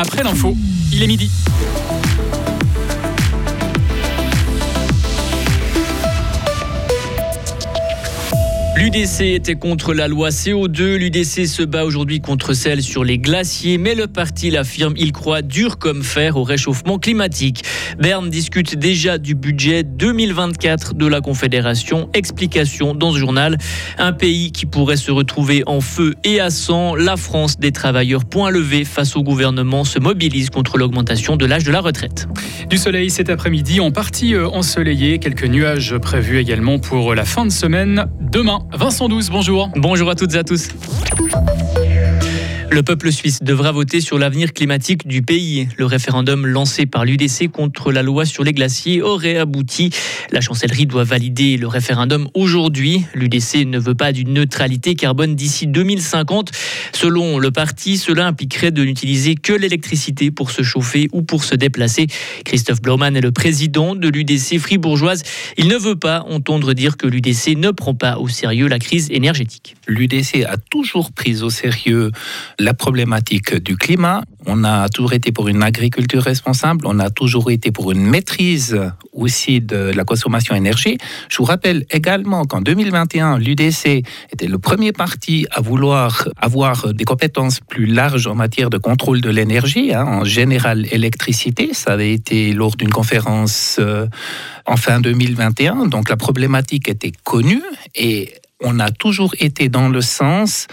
Après l'info, il est midi. L'UDC était contre la loi CO2. L'UDC se bat aujourd'hui contre celle sur les glaciers, mais le parti l'affirme, il croit dur comme fer au réchauffement climatique. Berne discute déjà du budget 2024 de la Confédération. Explication dans ce journal. Un pays qui pourrait se retrouver en feu et à sang. La France des travailleurs point levé face au gouvernement se mobilise contre l'augmentation de l'âge de la retraite. Du soleil cet après-midi, en partie euh, ensoleillé. Quelques nuages prévus également pour la fin de semaine. Demain, Vincent Douce, bonjour. Bonjour à toutes et à tous. Le peuple suisse devra voter sur l'avenir climatique du pays. Le référendum lancé par l'UDC contre la loi sur les glaciers aurait abouti. La chancellerie doit valider le référendum aujourd'hui. L'UDC ne veut pas d'une neutralité carbone d'ici 2050. Selon le parti, cela impliquerait de n'utiliser que l'électricité pour se chauffer ou pour se déplacer. Christophe Blaumann est le président de l'UDC fribourgeoise. Il ne veut pas entendre dire que l'UDC ne prend pas au sérieux la crise énergétique. L'UDC a toujours pris au sérieux la problématique du climat. On a toujours été pour une agriculture responsable, on a toujours été pour une maîtrise aussi de la consommation énergie. Je vous rappelle également qu'en 2021, l'UDC était le premier parti à vouloir avoir des compétences plus larges en matière de contrôle de l'énergie, hein, en général électricité. Ça avait été lors d'une conférence euh, en fin 2021, donc la problématique était connue et on a toujours été dans le sens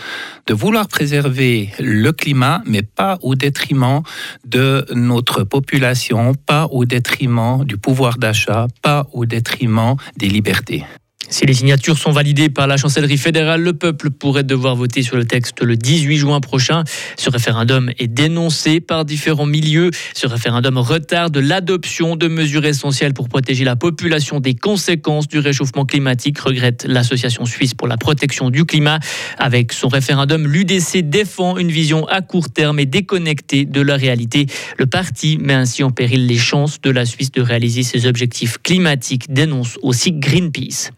de vouloir préserver le climat, mais pas au détriment de notre population, pas au détriment du pouvoir d'achat, pas au détriment des libertés. Si les signatures sont validées par la chancellerie fédérale, le peuple pourrait devoir voter sur le texte le 18 juin prochain. Ce référendum est dénoncé par différents milieux. Ce référendum retarde l'adoption de mesures essentielles pour protéger la population des conséquences du réchauffement climatique, regrette l'Association suisse pour la protection du climat. Avec son référendum, l'UDC défend une vision à court terme et déconnectée de la réalité. Le parti met ainsi en péril les chances de la Suisse de réaliser ses objectifs climatiques, dénonce aussi Greenpeace.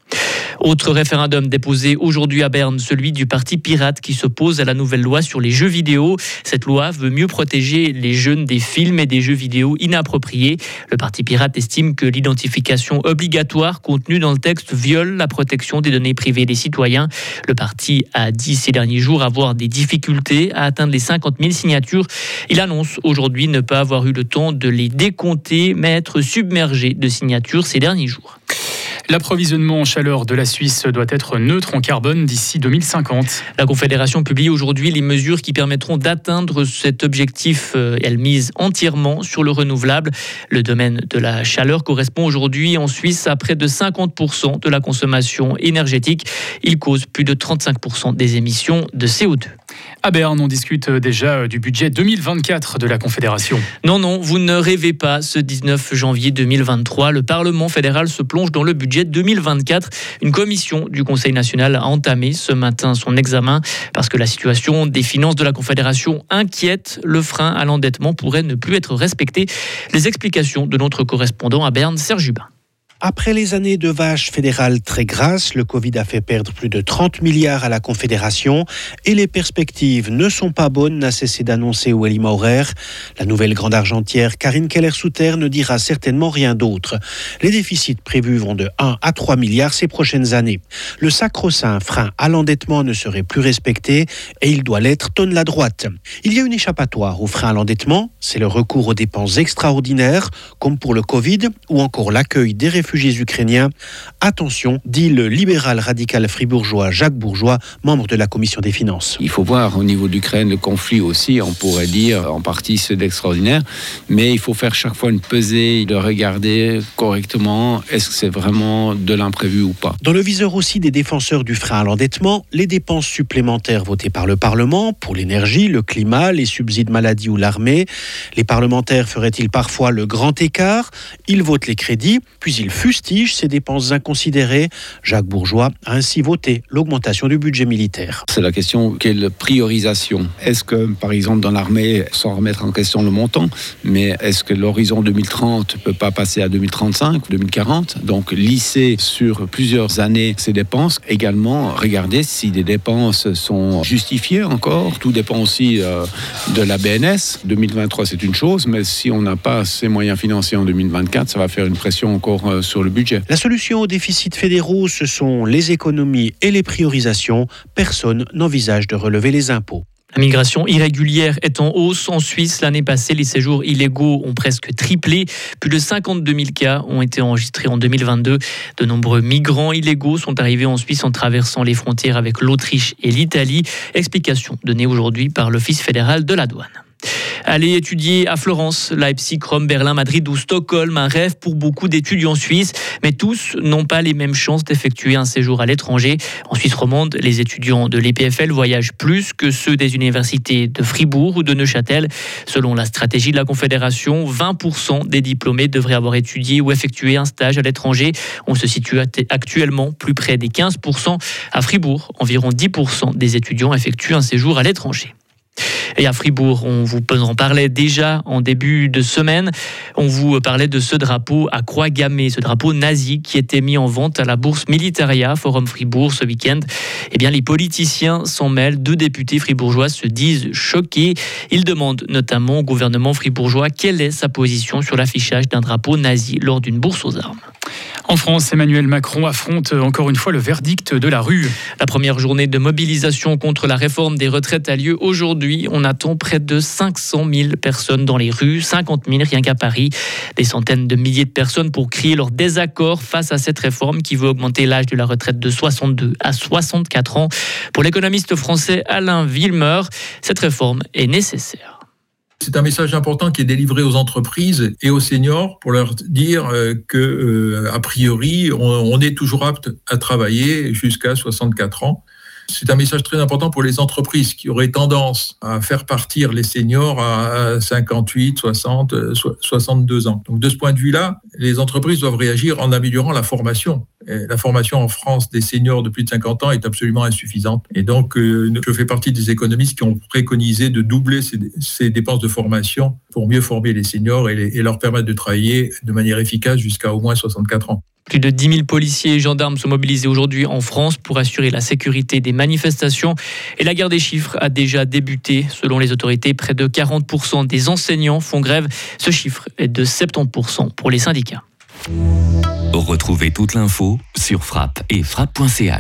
Autre référendum déposé aujourd'hui à Berne, celui du parti pirate qui s'oppose à la nouvelle loi sur les jeux vidéo. Cette loi veut mieux protéger les jeunes des films et des jeux vidéo inappropriés. Le parti pirate estime que l'identification obligatoire contenue dans le texte viole la protection des données privées des citoyens. Le parti a dit ces derniers jours avoir des difficultés à atteindre les 50 000 signatures. Il annonce aujourd'hui ne pas avoir eu le temps de les décompter, mais être submergé de signatures ces derniers jours. L'approvisionnement en chaleur de la Suisse doit être neutre en carbone d'ici 2050. La Confédération publie aujourd'hui les mesures qui permettront d'atteindre cet objectif. Euh, elle mise entièrement sur le renouvelable. Le domaine de la chaleur correspond aujourd'hui en Suisse à près de 50% de la consommation énergétique. Il cause plus de 35% des émissions de CO2. À Berne, on discute déjà du budget 2024 de la Confédération. Non, non, vous ne rêvez pas. Ce 19 janvier 2023, le Parlement fédéral se plonge dans le budget 2024. Une commission du Conseil national a entamé ce matin son examen parce que la situation des finances de la Confédération inquiète. Le frein à l'endettement pourrait ne plus être respecté. Les explications de notre correspondant à Berne, Serge Hubin. Après les années de vaches fédérales très grasses, le Covid a fait perdre plus de 30 milliards à la Confédération et les perspectives ne sont pas bonnes, n'a cessé d'annoncer Welly Maurer. La nouvelle grande argentière Karine Keller-Souter ne dira certainement rien d'autre. Les déficits prévus vont de 1 à 3 milliards ces prochaines années. Le sacro-saint frein à l'endettement ne serait plus respecté et il doit l'être, tonne la droite. Il y a une échappatoire au frein à l'endettement, c'est le recours aux dépenses extraordinaires, comme pour le Covid ou encore l'accueil des réfugiés réfugiés ukrainiens. Attention, dit le libéral radical fribourgeois Jacques Bourgeois, membre de la commission des finances. Il faut voir au niveau de l'Ukraine le conflit aussi, on pourrait dire en partie ceux d'extraordinaire, mais il faut faire chaque fois une pesée, de regarder correctement est-ce que c'est vraiment de l'imprévu ou pas. Dans le viseur aussi des défenseurs du frein à l'endettement, les dépenses supplémentaires votées par le Parlement pour l'énergie, le climat, les subsides maladie ou l'armée. Les parlementaires feraient-ils parfois le grand écart? Ils votent les crédits, puis ils fustige ces dépenses inconsidérées. Jacques Bourgeois a ainsi voté l'augmentation du budget militaire. C'est la question quelle priorisation? Est-ce que, par exemple, dans l'armée, sans remettre en question le montant, mais est-ce que l'horizon 2030 ne peut pas passer à 2035 ou 2040 Donc, lisser sur plusieurs années ces dépenses. Également, regarder si des dépenses sont justifiées encore. Tout dépend aussi euh, de la BNS. 2023, c'est une chose, mais si on n'a pas ces moyens financiers en 2024, ça va faire une pression encore euh, sur le budget. La solution aux déficits fédéraux, ce sont les économies et les priorisations. Personne n'envisage de relever les impôts. La migration irrégulière est en hausse. En Suisse, l'année passée, les séjours illégaux ont presque triplé. Plus de 52 000 cas ont été enregistrés en 2022. De nombreux migrants illégaux sont arrivés en Suisse en traversant les frontières avec l'Autriche et l'Italie. Explication donnée aujourd'hui par l'Office fédéral de la douane. Aller étudier à Florence, Leipzig, Rome, Berlin, Madrid ou Stockholm, un rêve pour beaucoup d'étudiants suisses, mais tous n'ont pas les mêmes chances d'effectuer un séjour à l'étranger. En Suisse romande, les étudiants de l'EPFL voyagent plus que ceux des universités de Fribourg ou de Neuchâtel. Selon la stratégie de la Confédération, 20% des diplômés devraient avoir étudié ou effectué un stage à l'étranger. On se situe actuellement plus près des 15%. À Fribourg, environ 10% des étudiants effectuent un séjour à l'étranger. Et à Fribourg, on vous en parlait déjà en début de semaine. On vous parlait de ce drapeau à croix gammée, ce drapeau nazi qui était mis en vente à la bourse Militaria Forum Fribourg ce week-end. Eh bien, les politiciens s'en mêlent. Deux députés fribourgeois se disent choqués. Ils demandent notamment au gouvernement fribourgeois quelle est sa position sur l'affichage d'un drapeau nazi lors d'une bourse aux armes. En France, Emmanuel Macron affronte encore une fois le verdict de la rue. La première journée de mobilisation contre la réforme des retraites a lieu aujourd'hui. On attend près de 500 000 personnes dans les rues, 50 000 rien qu'à Paris. Des centaines de milliers de personnes pour crier leur désaccord face à cette réforme qui veut augmenter l'âge de la retraite de 62 à 64 ans. Pour l'économiste français Alain Villemeur, cette réforme est nécessaire. C'est un message important qui est délivré aux entreprises et aux seniors pour leur dire euh, que, euh, a priori, on est toujours apte à travailler jusqu'à 64 ans. C'est un message très important pour les entreprises qui auraient tendance à faire partir les seniors à 58, 60, 62 ans. Donc de ce point de vue-là, les entreprises doivent réagir en améliorant la formation. la formation en France des seniors de plus de 50 ans est absolument insuffisante. Et donc, euh, je fais partie des économistes qui ont préconisé de doubler ces, dépenses de formation pour mieux former les seniors et, et leur permettre de travailler de manière efficace jusqu'à au moins 64 ans. Plus de 10 000 policiers et gendarmes sont mobilisés aujourd'hui en France pour assurer la sécurité des manifestations. Et la guerre des chiffres a déjà débuté. Selon les autorités, près de 40% des enseignants font grève. Ce chiffre est de 70% pour les syndicats. Retrouvez toute l'info sur frappe et frappe.ch.